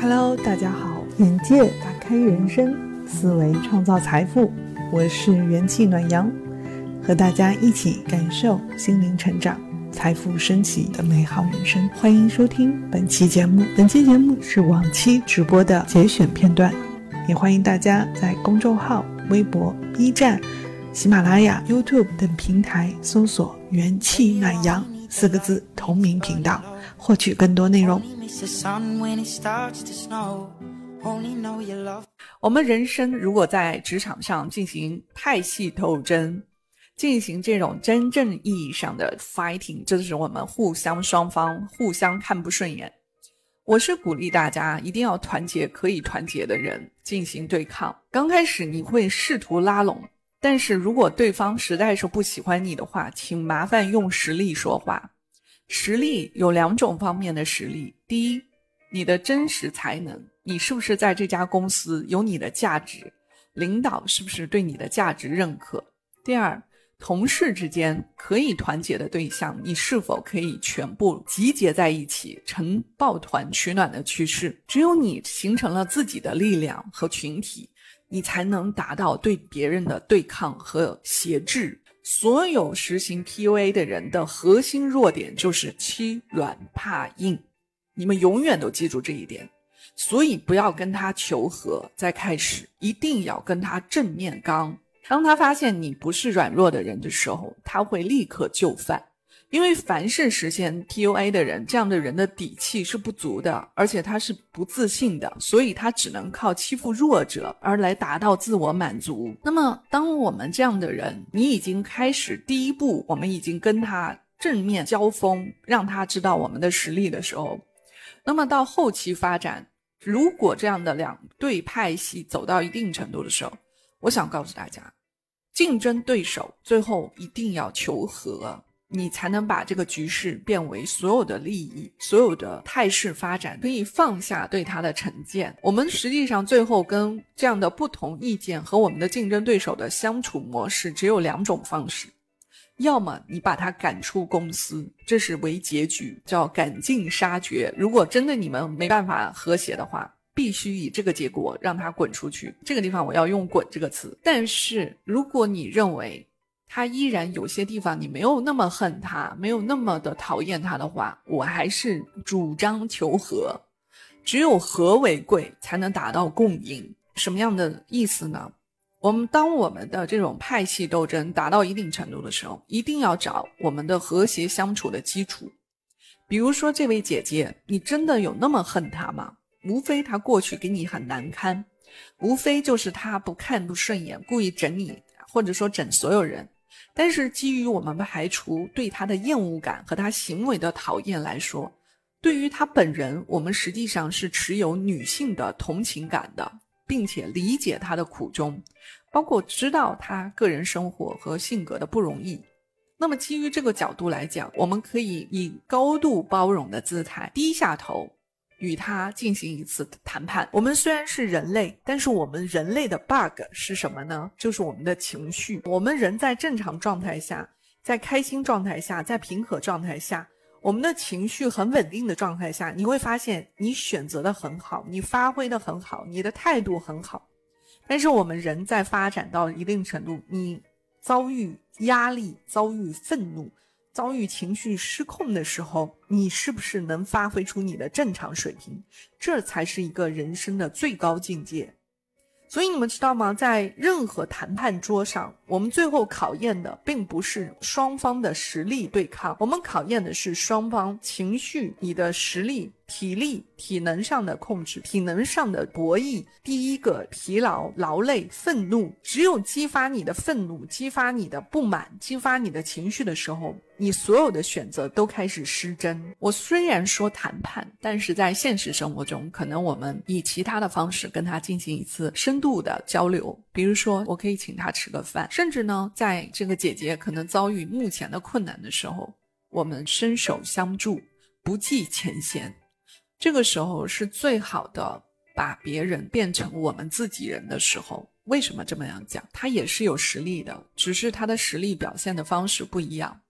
Hello，大家好，眼界打开人生，思维创造财富，我是元气暖阳，和大家一起感受心灵成长、财富升起的美好人生。欢迎收听本期节目，本期节目是往期直播的节选片段，也欢迎大家在公众号、微博、B 站、喜马拉雅、YouTube 等平台搜索“元气暖阳”四个字同名频道，获取更多内容。我们人生如果在职场上进行派系斗争，进行这种真正意义上的 fighting，就是我们互相双方互相看不顺眼。我是鼓励大家一定要团结可以团结的人进行对抗。刚开始你会试图拉拢，但是如果对方实在是不喜欢你的话，请麻烦用实力说话。实力有两种方面的实力，第一，你的真实才能，你是不是在这家公司有你的价值，领导是不是对你的价值认可？第二，同事之间可以团结的对象，你是否可以全部集结在一起，成抱团取暖的趋势？只有你形成了自己的力量和群体，你才能达到对别人的对抗和挟制。所有实行 PUA 的人的核心弱点就是欺软怕硬，你们永远都记住这一点。所以不要跟他求和，在开始一定要跟他正面刚。当他发现你不是软弱的人的时候，他会立刻就范。因为凡是实现 TUA 的人，这样的人的底气是不足的，而且他是不自信的，所以他只能靠欺负弱者而来达到自我满足。那么，当我们这样的人，你已经开始第一步，我们已经跟他正面交锋，让他知道我们的实力的时候，那么到后期发展，如果这样的两对派系走到一定程度的时候，我想告诉大家，竞争对手最后一定要求和。你才能把这个局势变为所有的利益、所有的态势发展，可以放下对他的成见。我们实际上最后跟这样的不同意见和我们的竞争对手的相处模式只有两种方式：要么你把他赶出公司，这是为结局，叫赶尽杀绝。如果真的你们没办法和谐的话，必须以这个结果让他滚出去。这个地方我要用“滚”这个词。但是如果你认为，他依然有些地方你没有那么恨他，没有那么的讨厌他的话，我还是主张求和。只有和为贵，才能达到共赢。什么样的意思呢？我们当我们的这种派系斗争达到一定程度的时候，一定要找我们的和谐相处的基础。比如说，这位姐姐，你真的有那么恨他吗？无非他过去给你很难堪，无非就是他不看不顺眼，故意整你，或者说整所有人。但是基于我们排除对他的厌恶感和他行为的讨厌来说，对于他本人，我们实际上是持有女性的同情感的，并且理解他的苦衷，包括知道他个人生活和性格的不容易。那么基于这个角度来讲，我们可以以高度包容的姿态低下头。与他进行一次谈判。我们虽然是人类，但是我们人类的 bug 是什么呢？就是我们的情绪。我们人在正常状态下，在开心状态下，在平和状态下，我们的情绪很稳定的状态下，你会发现你选择的很好，你发挥的很好，你的态度很好。但是我们人在发展到一定程度，你遭遇压力，遭遇愤怒。遭遇情绪失控的时候，你是不是能发挥出你的正常水平？这才是一个人生的最高境界。所以你们知道吗？在任何谈判桌上，我们最后考验的并不是双方的实力对抗，我们考验的是双方情绪、你的实力。体力、体能上的控制，体能上的博弈。第一个，疲劳、劳累、愤怒，只有激发你的愤怒，激发你的不满，激发你的情绪的时候，你所有的选择都开始失真。我虽然说谈判，但是在现实生活中，可能我们以其他的方式跟他进行一次深度的交流，比如说，我可以请他吃个饭，甚至呢，在这个姐姐可能遭遇目前的困难的时候，我们伸手相助，不计前嫌。这个时候是最好的，把别人变成我们自己人的时候。为什么这么样讲？他也是有实力的，只是他的实力表现的方式不一样。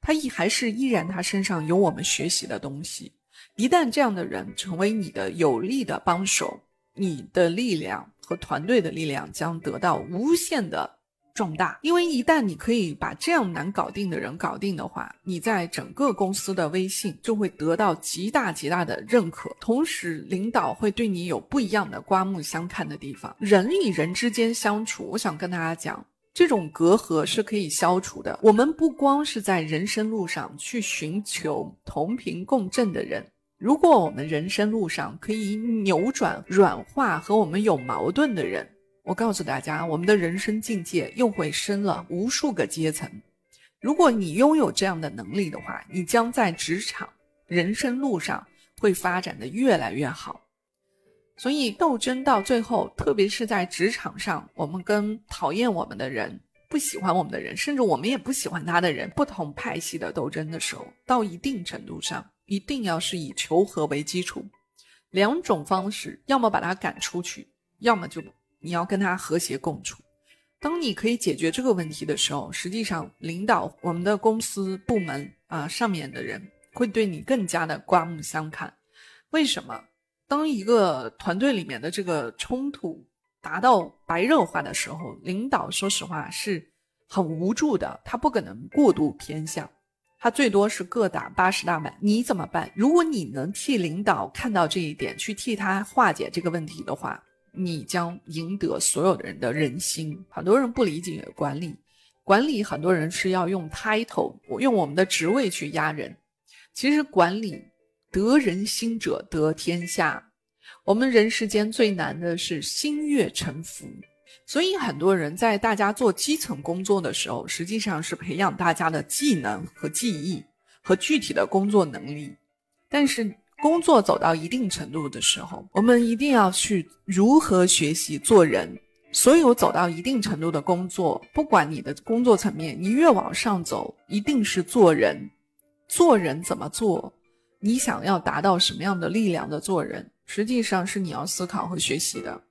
他依还是依然他身上有我们学习的东西，一旦这样的人成为你的有力的帮手，你的力量和团队的力量将得到无限的。壮大，因为一旦你可以把这样难搞定的人搞定的话，你在整个公司的威信就会得到极大极大的认可，同时领导会对你有不一样的刮目相看的地方。人与人之间相处，我想跟大家讲，这种隔阂是可以消除的。我们不光是在人生路上去寻求同频共振的人，如果我们人生路上可以扭转、软化和我们有矛盾的人。我告诉大家，我们的人生境界又会升了无数个阶层。如果你拥有这样的能力的话，你将在职场人生路上会发展的越来越好。所以斗争到最后，特别是在职场上，我们跟讨厌我们的人、不喜欢我们的人，甚至我们也不喜欢他的人，不同派系的斗争的时候，到一定程度上，一定要是以求和为基础，两种方式，要么把他赶出去，要么就。你要跟他和谐共处。当你可以解决这个问题的时候，实际上领导我们的公司部门啊上面的人会对你更加的刮目相看。为什么？当一个团队里面的这个冲突达到白热化的时候，领导说实话是很无助的，他不可能过度偏向，他最多是各打八十大板。你怎么办？如果你能替领导看到这一点，去替他化解这个问题的话。你将赢得所有的人的人心。很多人不理解管理，管理很多人是要用 title，用我们的职位去压人。其实管理得人心者得天下。我们人世间最难的是心悦诚服。所以很多人在大家做基层工作的时候，实际上是培养大家的技能和技艺和具体的工作能力，但是。工作走到一定程度的时候，我们一定要去如何学习做人。所有走到一定程度的工作，不管你的工作层面，你越往上走，一定是做人。做人怎么做？你想要达到什么样的力量的做人，实际上是你要思考和学习的。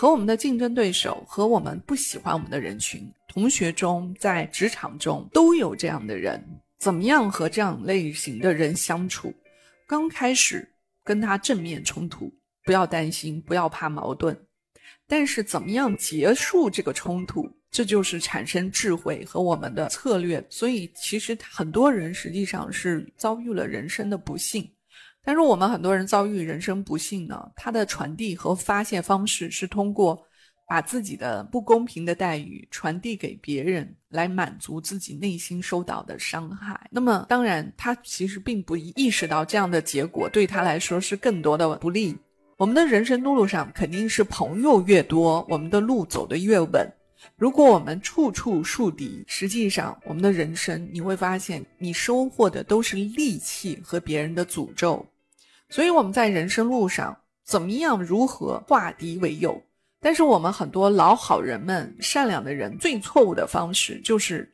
和我们的竞争对手，和我们不喜欢我们的人群，同学中，在职场中都有这样的人。怎么样和这样类型的人相处？刚开始跟他正面冲突，不要担心，不要怕矛盾。但是怎么样结束这个冲突，这就是产生智慧和我们的策略。所以其实很多人实际上是遭遇了人生的不幸。但是我们很多人遭遇人生不幸呢，它的传递和发泄方式是通过。把自己的不公平的待遇传递给别人，来满足自己内心受到的伤害。那么，当然，他其实并不意识到这样的结果对他来说是更多的不利。我们的人生路路上肯定是朋友越多，我们的路走得越稳。如果我们处处树敌，实际上我们的人生你会发现，你收获的都是戾气和别人的诅咒。所以我们在人生路上，怎么样如何化敌为友？但是我们很多老好人们、善良的人，最错误的方式就是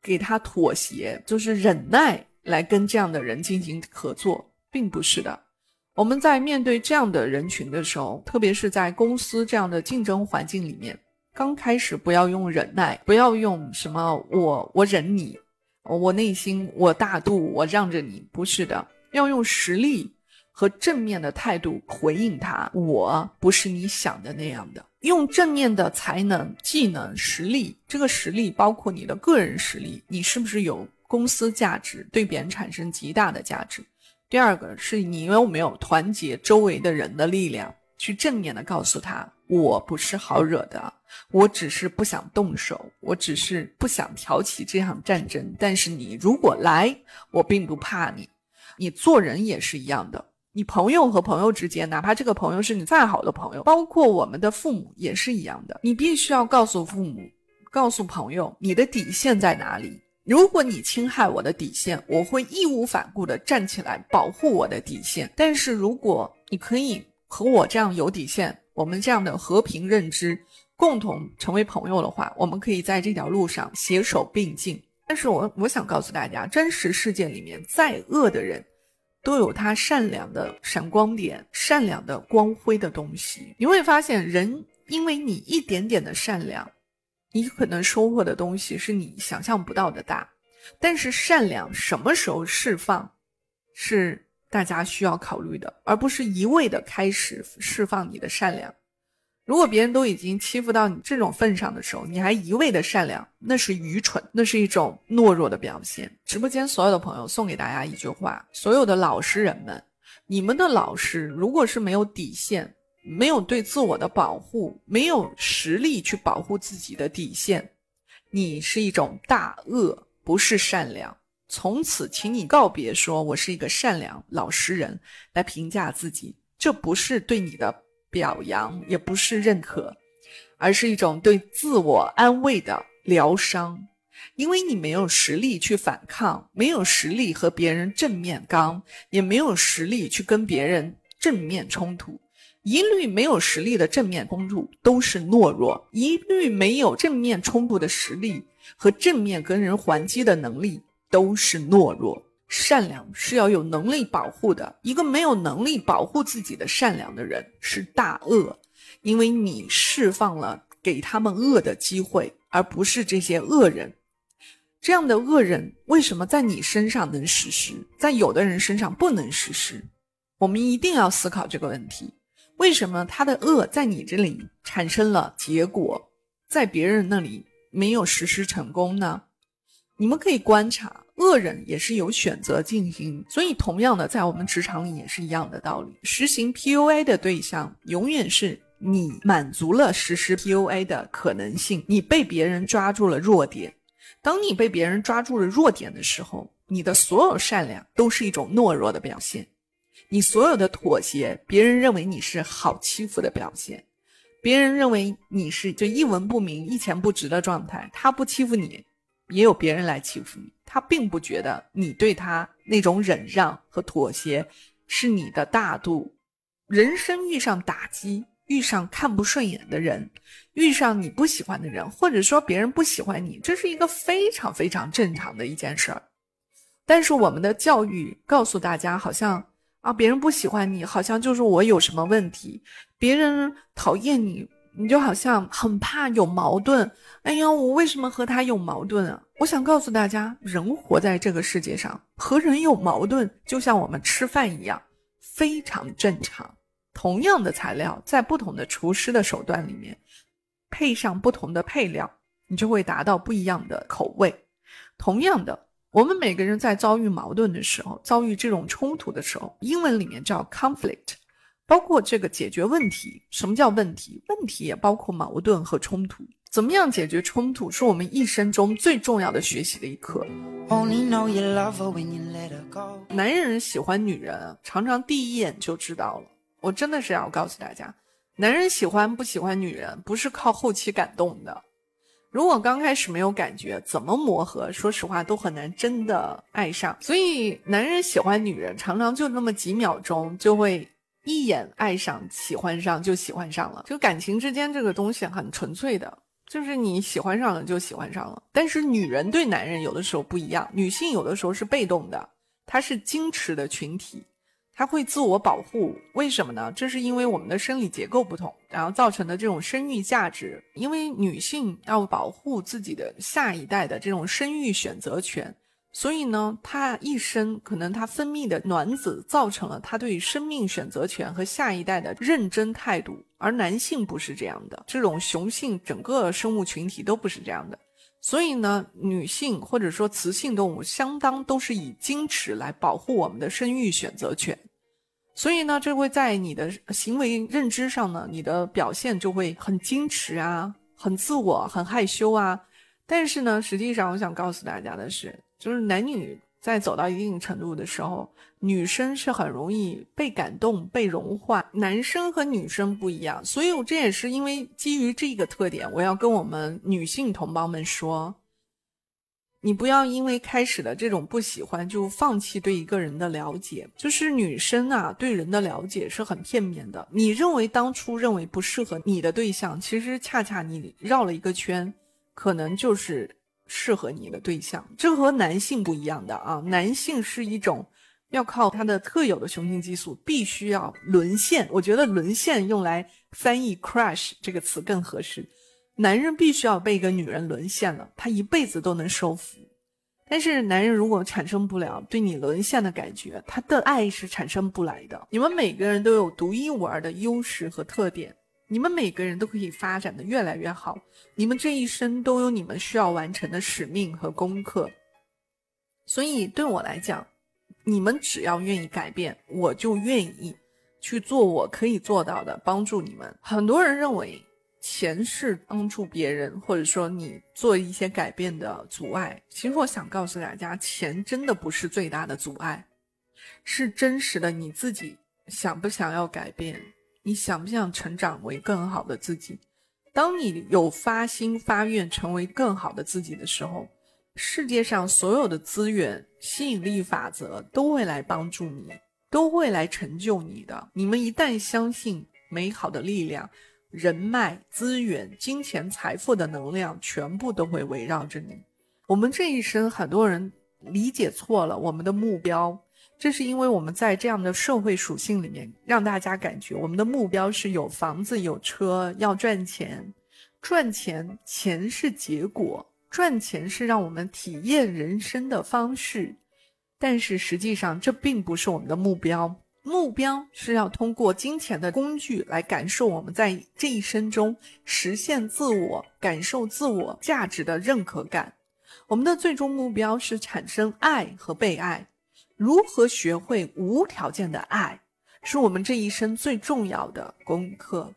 给他妥协，就是忍耐来跟这样的人进行合作，并不是的。我们在面对这样的人群的时候，特别是在公司这样的竞争环境里面，刚开始不要用忍耐，不要用什么我我忍你，我内心我大度，我让着你，不是的，要用实力。和正面的态度回应他，我不是你想的那样的。用正面的才能、技能、实力，这个实力包括你的个人实力，你是不是有公司价值，对别人产生极大的价值？第二个是你有没有团结周围的人的力量，去正面的告诉他，我不是好惹的，我只是不想动手，我只是不想挑起这场战争。但是你如果来，我并不怕你。你做人也是一样的。你朋友和朋友之间，哪怕这个朋友是你再好的朋友，包括我们的父母也是一样的。你必须要告诉父母，告诉朋友，你的底线在哪里。如果你侵害我的底线，我会义无反顾地站起来保护我的底线。但是如果你可以和我这样有底线，我们这样的和平认知，共同成为朋友的话，我们可以在这条路上携手并进。但是我我想告诉大家，真实世界里面再恶的人。都有他善良的闪光点，善良的光辉的东西。你会发现，人因为你一点点的善良，你可能收获的东西是你想象不到的大。但是善良什么时候释放，是大家需要考虑的，而不是一味的开始释放你的善良。如果别人都已经欺负到你这种份上的时候，你还一味的善良，那是愚蠢，那是一种懦弱的表现。直播间所有的朋友送给大家一句话：所有的老实人们，你们的老师如果是没有底线，没有对自我的保护，没有实力去保护自己的底线，你是一种大恶，不是善良。从此，请你告别说我是一个善良老实人来评价自己，这不是对你的表扬，也不是认可，而是一种对自我安慰的疗伤。因为你没有实力去反抗，没有实力和别人正面刚，也没有实力去跟别人正面冲突。一律没有实力的正面冲突都是懦弱，一律没有正面冲突的实力和正面跟人还击的能力。都是懦弱，善良是要有能力保护的。一个没有能力保护自己的善良的人是大恶，因为你释放了给他们恶的机会，而不是这些恶人。这样的恶人为什么在你身上能实施，在有的人身上不能实施？我们一定要思考这个问题：为什么他的恶在你这里产生了结果，在别人那里没有实施成功呢？你们可以观察。恶人也是有选择进行，所以同样的，在我们职场里也是一样的道理。实行 PUA 的对象永远是你满足了实施 PUA 的可能性，你被别人抓住了弱点。当你被别人抓住了弱点的时候，你的所有善良都是一种懦弱的表现，你所有的妥协，别人认为你是好欺负的表现，别人认为你是就一文不名、一钱不值的状态，他不欺负你。也有别人来欺负你，他并不觉得你对他那种忍让和妥协是你的大度。人生遇上打击，遇上看不顺眼的人，遇上你不喜欢的人，或者说别人不喜欢你，这是一个非常非常正常的一件事儿。但是我们的教育告诉大家，好像啊，别人不喜欢你，好像就是我有什么问题；别人讨厌你。你就好像很怕有矛盾，哎呀，我为什么和他有矛盾啊？我想告诉大家，人活在这个世界上，和人有矛盾，就像我们吃饭一样，非常正常。同样的材料，在不同的厨师的手段里面，配上不同的配料，你就会达到不一样的口味。同样的，我们每个人在遭遇矛盾的时候，遭遇这种冲突的时候，英文里面叫 conflict。包括这个解决问题，什么叫问题？问题也包括矛盾和冲突。怎么样解决冲突，是我们一生中最重要的学习的一课。男人喜欢女人，常常第一眼就知道了。我真的是要告诉大家，男人喜欢不喜欢女人，不是靠后期感动的。如果刚开始没有感觉，怎么磨合？说实话，都很难真的爱上。所以，男人喜欢女人，常常就那么几秒钟就会。一眼爱上、喜欢上就喜欢上了，就感情之间这个东西很纯粹的，就是你喜欢上了就喜欢上了。但是女人对男人有的时候不一样，女性有的时候是被动的，她是矜持的群体，她会自我保护。为什么呢？这是因为我们的生理结构不同，然后造成的这种生育价值。因为女性要保护自己的下一代的这种生育选择权。所以呢，他一生可能他分泌的卵子造成了他对生命选择权和下一代的认真态度，而男性不是这样的，这种雄性整个生物群体都不是这样的。所以呢，女性或者说雌性动物相当都是以矜持来保护我们的生育选择权。所以呢，这会在你的行为认知上呢，你的表现就会很矜持啊，很自我，很害羞啊。但是呢，实际上我想告诉大家的是。就是男女在走到一定程度的时候，女生是很容易被感动、被融化，男生和女生不一样。所以，我这也是因为基于这个特点，我要跟我们女性同胞们说：你不要因为开始的这种不喜欢就放弃对一个人的了解。就是女生啊，对人的了解是很片面的。你认为当初认为不适合你的对象，其实恰恰你绕了一个圈，可能就是。适合你的对象，这和男性不一样的啊！男性是一种要靠他的特有的雄性激素，必须要沦陷。我觉得“沦陷”用来翻译 “crush” 这个词更合适。男人必须要被一个女人沦陷了，他一辈子都能收服。但是男人如果产生不了对你沦陷的感觉，他的爱是产生不来的。你们每个人都有独一无二的优势和特点，你们每个人都可以发展的越来越好。你们这一生都有你们需要完成的使命和功课。所以对我来讲，你们只要愿意改变，我就愿意去做我可以做到的，帮助你们。很多人认为。钱是帮助别人，或者说你做一些改变的阻碍。其实我想告诉大家，钱真的不是最大的阻碍，是真实的你自己想不想要改变，你想不想成长为更好的自己。当你有发心发愿成为更好的自己的时候，世界上所有的资源、吸引力法则都会来帮助你，都会来成就你的。你们一旦相信美好的力量。人脉、资源、金钱、财富的能量，全部都会围绕着你。我们这一生，很多人理解错了我们的目标，这是因为我们在这样的社会属性里面，让大家感觉我们的目标是有房子、有车，要赚钱。赚钱，钱是结果，赚钱是让我们体验人生的方式，但是实际上这并不是我们的目标。目标是要通过金钱的工具来感受我们在这一生中实现自我、感受自我价值的认可感。我们的最终目标是产生爱和被爱。如何学会无条件的爱，是我们这一生最重要的功课。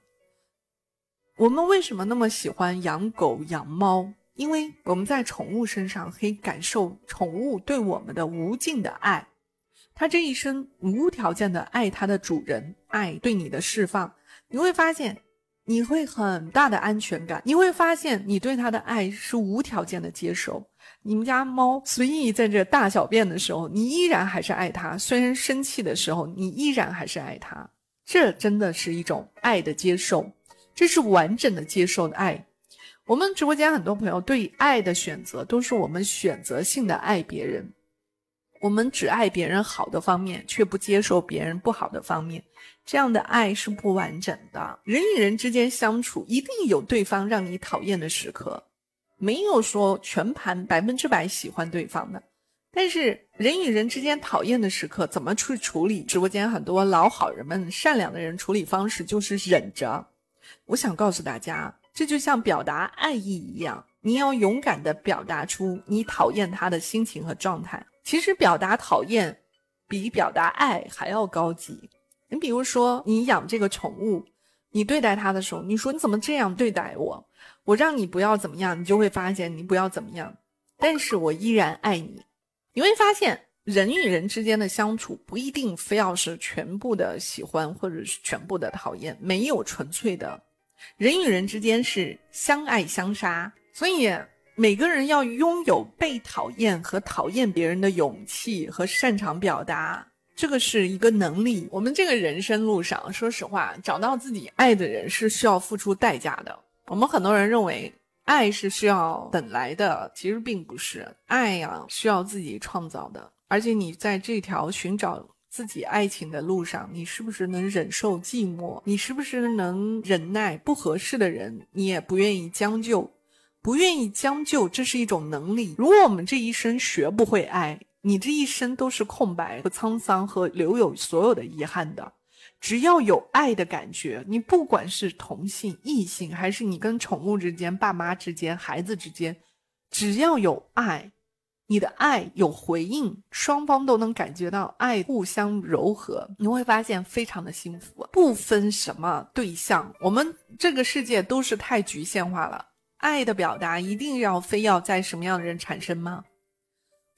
我们为什么那么喜欢养狗、养猫？因为我们在宠物身上可以感受宠物对我们的无尽的爱。他这一生无条件的爱他的主人，爱对你的释放，你会发现你会很大的安全感。你会发现你对他的爱是无条件的接受。你们家猫随意在这大小便的时候，你依然还是爱它；虽然生气的时候，你依然还是爱它。这真的是一种爱的接受，这是完整的接受的爱。我们直播间很多朋友对爱的选择，都是我们选择性的爱别人。我们只爱别人好的方面，却不接受别人不好的方面，这样的爱是不完整的。人与人之间相处，一定有对方让你讨厌的时刻，没有说全盘百分之百喜欢对方的。但是人与人之间讨厌的时刻，怎么去处理？直播间很多老好人们、善良的人处理方式就是忍着。我想告诉大家，这就像表达爱意一样，你要勇敢地表达出你讨厌他的心情和状态。其实表达讨厌，比表达爱还要高级。你比如说，你养这个宠物，你对待他的时候，你说你怎么这样对待我？我让你不要怎么样，你就会发现你不要怎么样。但是我依然爱你。你会发现，人与人之间的相处不一定非要是全部的喜欢或者是全部的讨厌，没有纯粹的。人与人之间是相爱相杀，所以。每个人要拥有被讨厌和讨厌别人的勇气和擅长表达，这个是一个能力。我们这个人生路上，说实话，找到自己爱的人是需要付出代价的。我们很多人认为爱是需要等来的，其实并不是。爱呀，需要自己创造的。而且你在这条寻找自己爱情的路上，你是不是能忍受寂寞？你是不是能忍耐不合适的人？你也不愿意将就。不愿意将就，这是一种能力。如果我们这一生学不会爱，你这一生都是空白和沧桑和留有所有的遗憾的。只要有爱的感觉，你不管是同性、异性，还是你跟宠物之间、爸妈之间、孩子之间，只要有爱，你的爱有回应，双方都能感觉到爱，互相柔和，你会发现非常的幸福。不分什么对象，我们这个世界都是太局限化了。爱的表达一定要非要在什么样的人产生吗？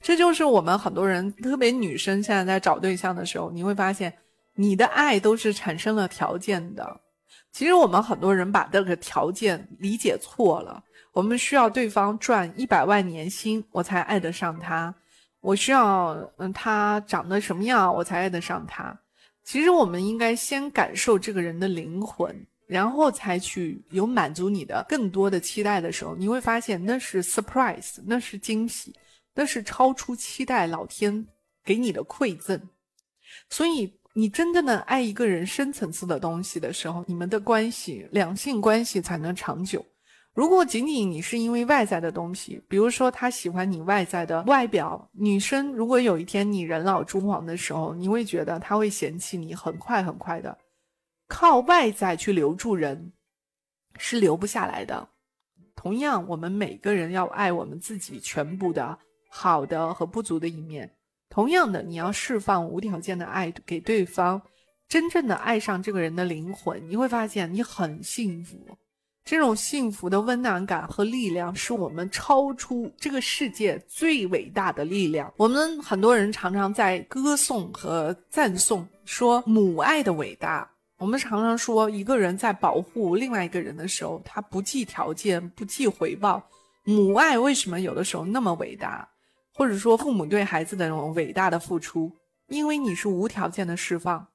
这就是我们很多人，特别女生现在在找对象的时候，你会发现你的爱都是产生了条件的。其实我们很多人把这个条件理解错了。我们需要对方赚一百万年薪，我才爱得上他；我需要嗯他长得什么样，我才爱得上他。其实我们应该先感受这个人的灵魂。然后才去有满足你的更多的期待的时候，你会发现那是 surprise，那是惊喜，那是超出期待老天给你的馈赠。所以，你真正的爱一个人深层次的东西的时候，你们的关系两性关系才能长久。如果仅仅你是因为外在的东西，比如说他喜欢你外在的外表，女生如果有一天你人老珠黄的时候，你会觉得他会嫌弃你，很快很快的，靠外在去留住人是留不下来的。同样，我们每个人要爱我们自己全部的好的和不足的一面。同样的，你要释放无条件的爱给对方，真正的爱上这个人的灵魂，你会发现你很幸福。这种幸福的温暖感和力量，是我们超出这个世界最伟大的力量。我们很多人常常在歌颂和赞颂，说母爱的伟大。我们常常说，一个人在保护另外一个人的时候，他不计条件，不计回报。母爱为什么有的时候那么伟大？或者说，父母对孩子的那种伟大的付出，因为你是无条件的释放。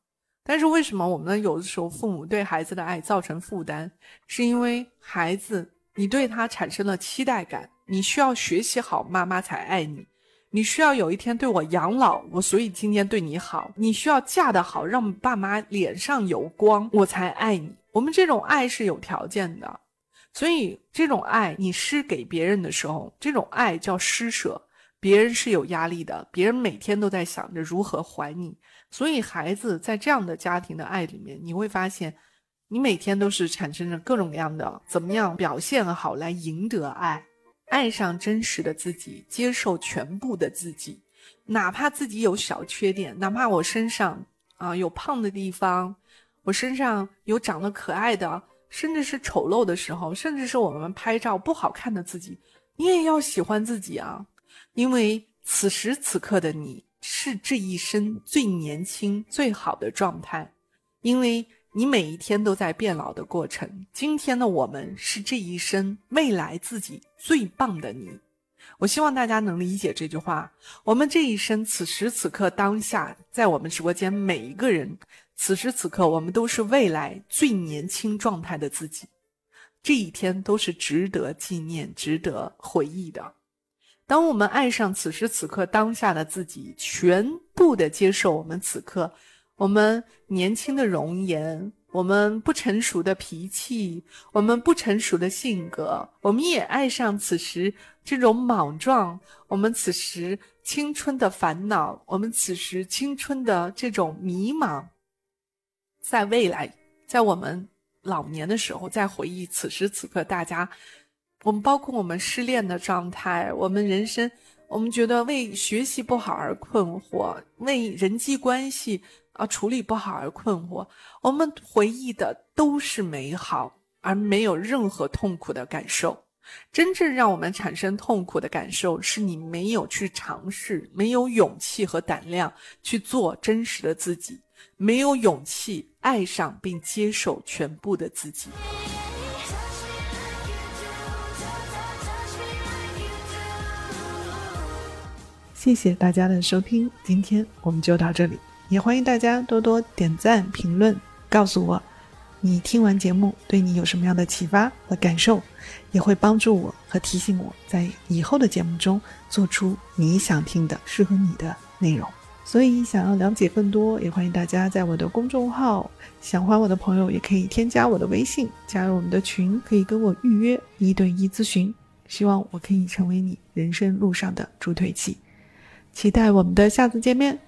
但是为什么我们有的时候父母对孩子的爱造成负担？是因为孩子你对他产生了期待感，你需要学习好，妈妈才爱你；你需要有一天对我养老，我所以今天对你好；你需要嫁得好，让爸妈脸上有光，我才爱你。我们这种爱是有条件的，所以这种爱你施给别人的时候，这种爱叫施舍。别人是有压力的，别人每天都在想着如何还你，所以孩子在这样的家庭的爱里面，你会发现，你每天都是产生着各种各样的怎么样表现好来赢得爱，爱上真实的自己，接受全部的自己，哪怕自己有小缺点，哪怕我身上啊有胖的地方，我身上有长得可爱的，甚至是丑陋的时候，甚至是我们拍照不好看的自己，你也要喜欢自己啊。因为此时此刻的你是这一生最年轻、最好的状态，因为你每一天都在变老的过程。今天的我们是这一生未来自己最棒的你。我希望大家能理解这句话。我们这一生，此时此刻当下，在我们直播间每一个人，此时此刻我们都是未来最年轻状态的自己。这一天都是值得纪念、值得回忆的。当我们爱上此时此刻当下的自己，全部的接受我们此刻我们年轻的容颜，我们不成熟的脾气，我们不成熟的性格，我们也爱上此时这种莽撞，我们此时青春的烦恼，我们此时青春的这种迷茫，在未来，在我们老年的时候，再回忆此时此刻大家。我们包括我们失恋的状态，我们人生，我们觉得为学习不好而困惑，为人际关系啊处理不好而困惑。我们回忆的都是美好，而没有任何痛苦的感受。真正让我们产生痛苦的感受，是你没有去尝试，没有勇气和胆量去做真实的自己，没有勇气爱上并接受全部的自己。谢谢大家的收听，今天我们就到这里，也欢迎大家多多点赞、评论，告诉我你听完节目对你有什么样的启发和感受，也会帮助我和提醒我在以后的节目中做出你想听的、适合你的内容。所以，想要了解更多，也欢迎大家在我的公众号想欢我的朋友也可以添加我的微信，加入我们的群，可以跟我预约一对一咨询。希望我可以成为你人生路上的助推器。期待我们的下次见面。